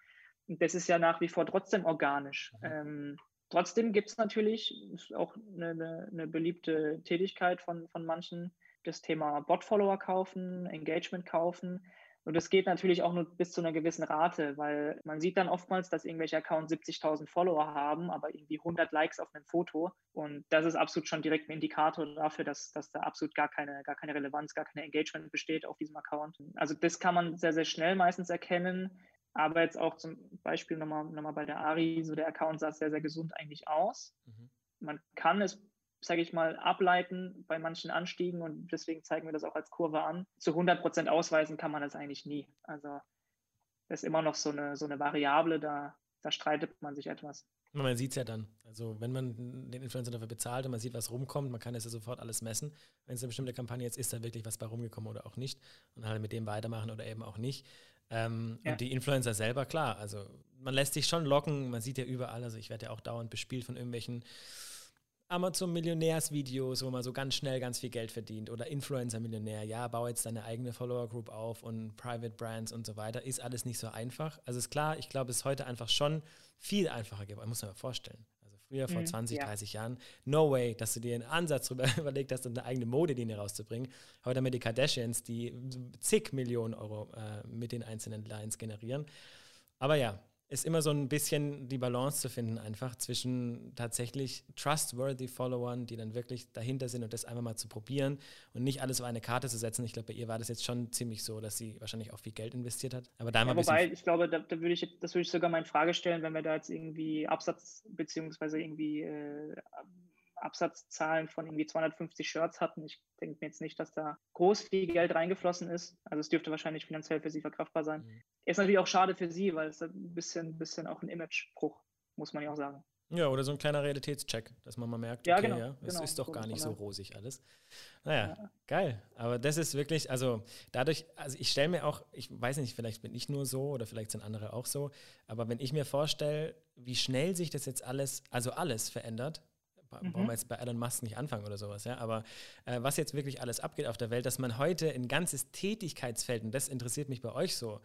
Und das ist ja nach wie vor trotzdem organisch. Mhm. Ähm, trotzdem gibt es natürlich auch eine, eine, eine, beliebte Tätigkeit von, von manchen, das Thema Bot-Follower kaufen, Engagement kaufen Und das geht natürlich auch nur bis zu einer gewissen Rate, weil man sieht dann oftmals, dass irgendwelche Accounts 70.000 Follower haben, aber irgendwie 100 Likes auf einem Foto. Und das ist absolut schon direkt ein Indikator dafür, dass, dass da absolut gar keine, gar keine Relevanz, gar keine Engagement besteht auf diesem Account. Also das kann man sehr, sehr schnell meistens erkennen. Aber jetzt auch zum Beispiel nochmal, nochmal bei der Ari, so der Account sah sehr, sehr gesund eigentlich aus. Mhm. Man kann es sage ich mal, ableiten bei manchen Anstiegen und deswegen zeigen wir das auch als Kurve an. Zu 100 Prozent ausweisen kann man das eigentlich nie. Also das ist immer noch so eine, so eine Variable, da, da streitet man sich etwas. Man sieht es ja dann. Also wenn man den Influencer dafür bezahlt und man sieht, was rumkommt, man kann es ja sofort alles messen. Wenn es eine bestimmte Kampagne jetzt ist, da wirklich was bei rumgekommen oder auch nicht. Und halt mit dem weitermachen oder eben auch nicht. Ähm, ja. Und die Influencer selber, klar, also man lässt sich schon locken, man sieht ja überall, also ich werde ja auch dauernd bespielt von irgendwelchen Amazon-Millionärs-Videos, wo man so ganz schnell ganz viel Geld verdient oder Influencer-Millionär, ja, bau jetzt deine eigene Follower-Group auf und Private Brands und so weiter, ist alles nicht so einfach. Also ist klar, ich glaube, es ist heute einfach schon viel einfacher geworden, muss man sich vorstellen. Früher, vor mhm, 20, ja. 30 Jahren, no way, dass du dir einen Ansatz darüber überlegt hast, eine eigene Modelinie rauszubringen. Heute haben wir die Kardashians, die zig Millionen Euro äh, mit den einzelnen Lines generieren. Aber ja, ist immer so ein bisschen die Balance zu finden, einfach zwischen tatsächlich trustworthy Followern, die dann wirklich dahinter sind und das einfach mal zu probieren und nicht alles auf eine Karte zu setzen. Ich glaube, bei ihr war das jetzt schon ziemlich so, dass sie wahrscheinlich auch viel Geld investiert hat. Aber da ja, wobei, ich glaube, da, da, würde ich, das würde ich sogar mal in Frage stellen, wenn wir da jetzt irgendwie Absatz beziehungsweise irgendwie äh, Absatzzahlen von irgendwie 250 Shirts hatten. Ich denke mir jetzt nicht, dass da groß viel Geld reingeflossen ist. Also es dürfte wahrscheinlich finanziell für sie verkraftbar sein. Mhm. Ist natürlich auch schade für sie, weil es ein bisschen, bisschen auch ein Imagebruch, muss man ja auch sagen. Ja, oder so ein kleiner Realitätscheck, dass man mal merkt, ja, okay, genau, ja, es genau, ist doch gar nicht so rosig alles. Naja, ja. geil. Aber das ist wirklich, also dadurch, also ich stelle mir auch, ich weiß nicht, vielleicht bin ich nur so oder vielleicht sind andere auch so, aber wenn ich mir vorstelle, wie schnell sich das jetzt alles, also alles verändert, mhm. wollen wir jetzt bei Elon Musk nicht anfangen oder sowas, ja, aber äh, was jetzt wirklich alles abgeht auf der Welt, dass man heute ein ganzes Tätigkeitsfeld, und das interessiert mich bei euch so,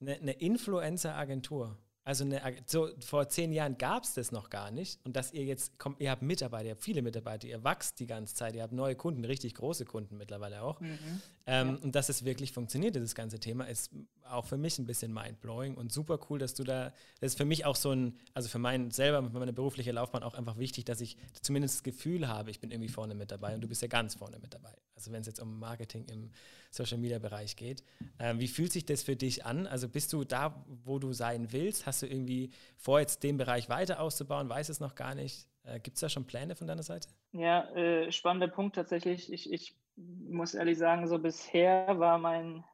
eine, eine Influencer-Agentur also eine, so vor zehn Jahren gab es das noch gar nicht. Und dass ihr jetzt kommt, ihr habt Mitarbeiter, ihr habt viele Mitarbeiter, ihr wachst die ganze Zeit, ihr habt neue Kunden, richtig große Kunden mittlerweile auch. Mhm. Ähm, ja. Und dass es wirklich funktioniert, dieses ganze Thema, ist auch für mich ein bisschen mindblowing und super cool, dass du da, das ist für mich auch so ein, also für meinen selber, für meine berufliche Laufbahn auch einfach wichtig, dass ich zumindest das Gefühl habe, ich bin irgendwie vorne mit dabei und du bist ja ganz vorne mit dabei. Also wenn es jetzt um Marketing im Social Media Bereich geht. Ähm, wie fühlt sich das für dich an? Also bist du da, wo du sein willst? Hast du irgendwie vor, jetzt den Bereich weiter auszubauen? Weiß es noch gar nicht? Äh, Gibt es da schon Pläne von deiner Seite? Ja, äh, spannender Punkt tatsächlich. Ich, ich muss ehrlich sagen, so bisher war mein,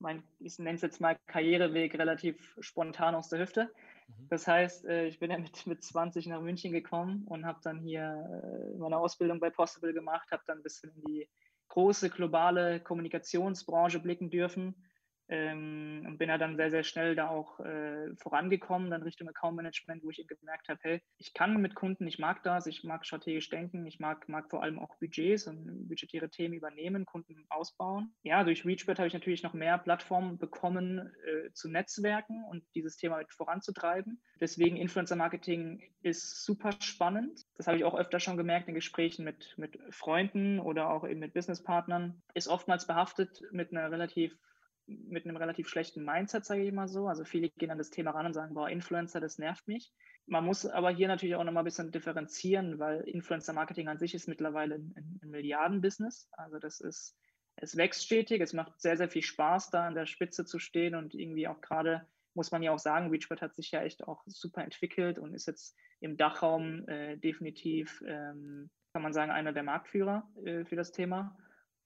mein ich nenne es jetzt mal Karriereweg relativ spontan aus der Hüfte. Mhm. Das heißt, äh, ich bin ja mit, mit 20 nach München gekommen und habe dann hier äh, meine Ausbildung bei Possible gemacht, habe dann ein bisschen in die große globale Kommunikationsbranche blicken dürfen ähm, und bin ja dann sehr, sehr schnell da auch äh, vorangekommen, dann Richtung Account Management, wo ich eben gemerkt habe, hey, ich kann mit Kunden, ich mag das, ich mag strategisch denken, ich mag, mag vor allem auch Budgets und budgetäre Themen übernehmen, Kunden ausbauen. Ja, durch ReachBird habe ich natürlich noch mehr Plattformen bekommen äh, zu Netzwerken und dieses Thema mit voranzutreiben. Deswegen Influencer Marketing ist super spannend. Das habe ich auch öfter schon gemerkt in Gesprächen mit, mit Freunden oder auch eben mit Businesspartnern. Ist oftmals behaftet mit einer relativ mit einem relativ schlechten Mindset, sage ich mal so. Also viele gehen an das Thema ran und sagen, boah, Influencer, das nervt mich. Man muss aber hier natürlich auch nochmal ein bisschen differenzieren, weil Influencer-Marketing an sich ist mittlerweile ein, ein Milliardenbusiness. Also das ist, es wächst stetig, es macht sehr, sehr viel Spaß, da an der Spitze zu stehen und irgendwie auch gerade, muss man ja auch sagen, Reachbird hat sich ja echt auch super entwickelt und ist jetzt im Dachraum äh, definitiv, ähm, kann man sagen, einer der Marktführer äh, für das Thema.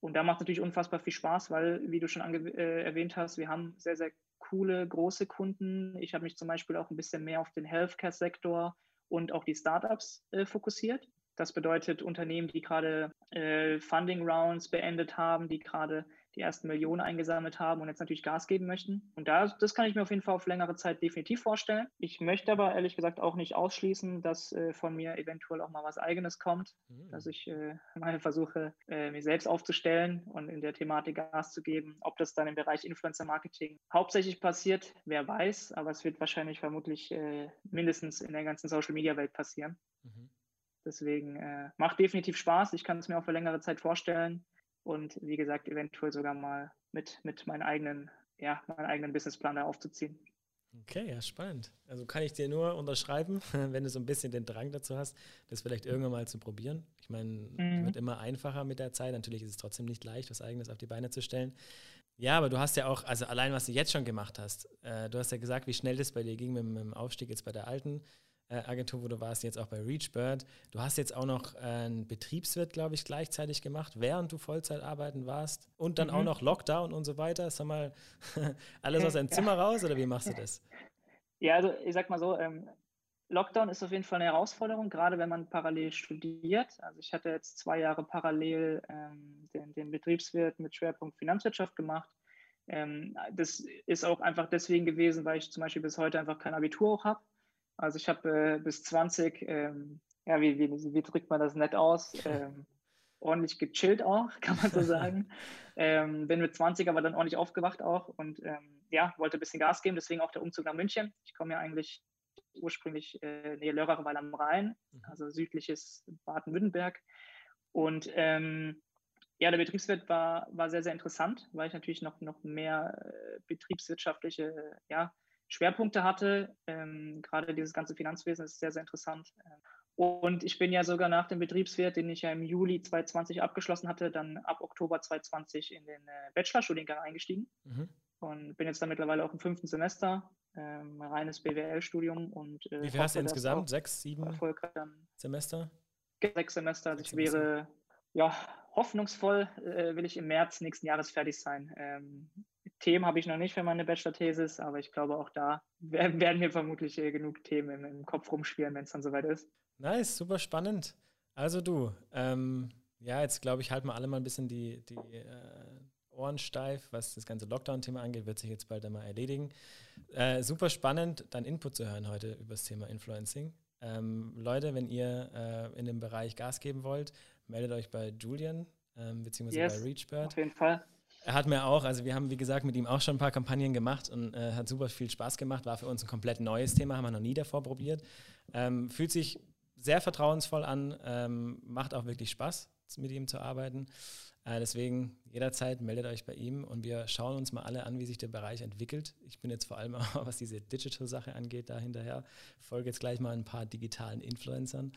Und da macht es natürlich unfassbar viel Spaß, weil, wie du schon äh, erwähnt hast, wir haben sehr, sehr coole, große Kunden. Ich habe mich zum Beispiel auch ein bisschen mehr auf den Healthcare-Sektor und auch die Startups äh, fokussiert. Das bedeutet Unternehmen, die gerade äh, Funding Rounds beendet haben, die gerade die ersten Millionen eingesammelt haben und jetzt natürlich Gas geben möchten. Und da, das kann ich mir auf jeden Fall auf längere Zeit definitiv vorstellen. Ich möchte aber ehrlich gesagt auch nicht ausschließen, dass äh, von mir eventuell auch mal was Eigenes kommt, mhm. dass ich äh, mal versuche, äh, mir selbst aufzustellen und in der Thematik Gas zu geben. Ob das dann im Bereich Influencer Marketing hauptsächlich passiert, wer weiß, aber es wird wahrscheinlich vermutlich äh, mindestens in der ganzen Social Media Welt passieren. Mhm. Deswegen äh, macht definitiv Spaß. Ich kann es mir auch für längere Zeit vorstellen und wie gesagt, eventuell sogar mal mit, mit meinen eigenen ja, meinen eigenen Businessplan da aufzuziehen. Okay, ja, spannend. Also kann ich dir nur unterschreiben, wenn du so ein bisschen den Drang dazu hast, das vielleicht irgendwann mal zu probieren. Ich meine, mhm. wird immer einfacher mit der Zeit. Natürlich ist es trotzdem nicht leicht, was Eigenes auf die Beine zu stellen. Ja, aber du hast ja auch, also allein was du jetzt schon gemacht hast, äh, du hast ja gesagt, wie schnell das bei dir ging mit, mit dem Aufstieg jetzt bei der alten Agentur, wo du warst, jetzt auch bei ReachBird. Du hast jetzt auch noch äh, einen Betriebswirt, glaube ich, gleichzeitig gemacht, während du Vollzeit arbeiten warst und dann mhm. auch noch Lockdown und so weiter. Sag mal, alles aus deinem ja. Zimmer raus oder wie machst du das? Ja, also ich sag mal so, ähm, Lockdown ist auf jeden Fall eine Herausforderung, gerade wenn man parallel studiert. Also ich hatte jetzt zwei Jahre parallel ähm, den, den, Betriebswirt mit Schwerpunkt Finanzwirtschaft gemacht. Ähm, das ist auch einfach deswegen gewesen, weil ich zum Beispiel bis heute einfach kein Abitur auch habe. Also ich habe äh, bis 20, ähm, ja, wie, wie, wie, drückt man das nett aus? Ähm, ordentlich gechillt auch, kann man so sagen. ähm, bin mit 20 aber dann ordentlich aufgewacht auch und ähm, ja, wollte ein bisschen Gas geben, deswegen auch der Umzug nach München. Ich komme ja eigentlich ursprünglich äh, nähe Lörrachweiler am Rhein, mhm. also südliches Baden-Württemberg. Und ähm, ja, der Betriebswirt war, war sehr, sehr interessant, weil ich natürlich noch, noch mehr äh, betriebswirtschaftliche ja, Schwerpunkte hatte. Ähm, gerade dieses ganze Finanzwesen ist sehr, sehr interessant. Und ich bin ja sogar nach dem Betriebswirt, den ich ja im Juli 2020 abgeschlossen hatte, dann ab Oktober 2020 in den äh, Bachelorstudiengang eingestiegen. Mhm. Und bin jetzt dann mittlerweile auch im fünften Semester, ähm, reines BWL-Studium. und äh, Wie viel hast du insgesamt? Sechs, sieben Semester? Sechs Semester. Also ich wäre, ja, hoffnungsvoll äh, will ich im März nächsten Jahres fertig sein. Ähm, Themen habe ich noch nicht für meine Bachelor-Thesis, aber ich glaube, auch da werden mir vermutlich genug Themen im, im Kopf rumspielen, wenn es dann soweit ist. Nice, super spannend. Also du, ähm, ja, jetzt glaube ich, halten wir alle mal ein bisschen die, die äh, Ohren steif, was das ganze Lockdown-Thema angeht, wird sich jetzt bald einmal erledigen. Äh, super spannend, dein Input zu hören heute über das Thema Influencing. Ähm, Leute, wenn ihr äh, in dem Bereich Gas geben wollt, meldet euch bei Julian, ähm, beziehungsweise yes, bei Reachbird. Auf jeden Fall. Er hat mir auch, also wir haben, wie gesagt, mit ihm auch schon ein paar Kampagnen gemacht und äh, hat super viel Spaß gemacht. War für uns ein komplett neues Thema, haben wir noch nie davor probiert. Ähm, fühlt sich sehr vertrauensvoll an, ähm, macht auch wirklich Spaß, mit ihm zu arbeiten. Äh, deswegen jederzeit meldet euch bei ihm und wir schauen uns mal alle an, wie sich der Bereich entwickelt. Ich bin jetzt vor allem auch, was diese Digital-Sache angeht, da hinterher. Folge jetzt gleich mal ein paar digitalen Influencern.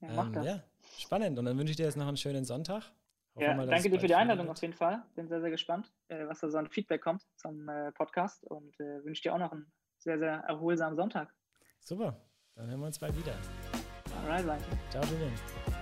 Ja, ähm, ja, spannend. Und dann wünsche ich dir jetzt noch einen schönen Sonntag. Ja, mal, danke dir für die Einladung auf jeden Fall. Bin sehr, sehr gespannt, äh, was da so ein Feedback kommt zum äh, Podcast und äh, wünsche dir auch noch einen sehr, sehr erholsamen Sonntag. Super, dann hören wir uns bald wieder. Alright, danke. Ciao, Julian.